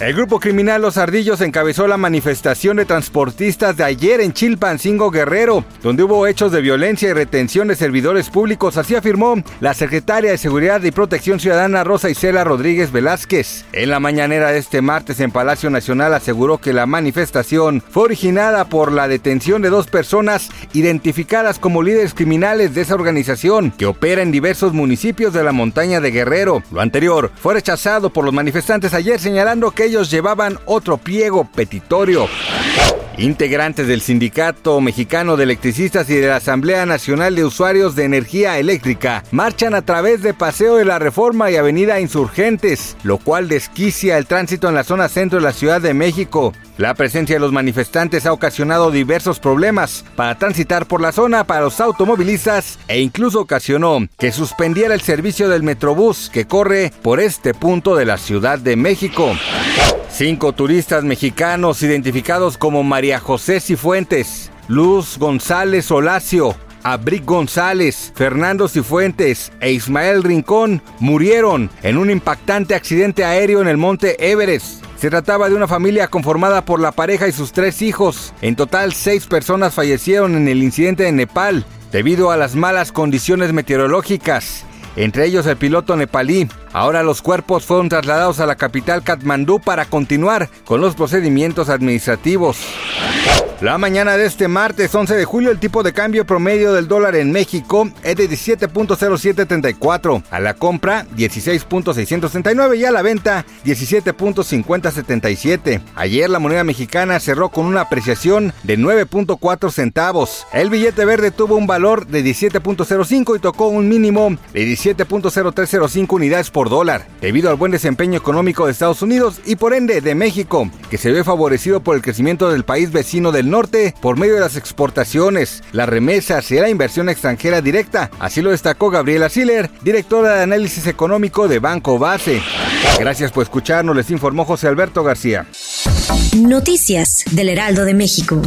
El grupo criminal Los Ardillos encabezó la manifestación de transportistas de ayer en Chilpancingo Guerrero, donde hubo hechos de violencia y retención de servidores públicos, así afirmó la secretaria de Seguridad y Protección Ciudadana Rosa Isela Rodríguez Velázquez. En la mañanera de este martes en Palacio Nacional aseguró que la manifestación fue originada por la detención de dos personas identificadas como líderes criminales de esa organización que opera en diversos municipios de la montaña de Guerrero. Lo anterior fue rechazado por los manifestantes ayer señalando que ellos llevaban otro pliego petitorio. Integrantes del Sindicato Mexicano de Electricistas y de la Asamblea Nacional de Usuarios de Energía Eléctrica marchan a través de Paseo de la Reforma y Avenida Insurgentes, lo cual desquicia el tránsito en la zona centro de la Ciudad de México. La presencia de los manifestantes ha ocasionado diversos problemas para transitar por la zona para los automovilistas e incluso ocasionó que suspendiera el servicio del Metrobús que corre por este punto de la Ciudad de México. Cinco turistas mexicanos identificados como María José Cifuentes, Luz González Olacio, Abric González, Fernando Cifuentes e Ismael Rincón murieron en un impactante accidente aéreo en el monte Everest. Se trataba de una familia conformada por la pareja y sus tres hijos. En total, seis personas fallecieron en el incidente de Nepal debido a las malas condiciones meteorológicas entre ellos el piloto nepalí. Ahora los cuerpos fueron trasladados a la capital Katmandú para continuar con los procedimientos administrativos. La mañana de este martes 11 de julio el tipo de cambio promedio del dólar en México es de 17.0734, a la compra 16.639 y a la venta 17.5077. Ayer la moneda mexicana cerró con una apreciación de 9.4 centavos. El billete verde tuvo un valor de 17.05 y tocó un mínimo de 17.0305 unidades por dólar, debido al buen desempeño económico de Estados Unidos y por ende de México, que se ve favorecido por el crecimiento del país vecino norte por medio de las exportaciones, las remesas y la inversión extranjera directa. Así lo destacó Gabriela Siller, directora de análisis económico de Banco Base. Gracias por escucharnos, les informó José Alberto García. Noticias del Heraldo de México.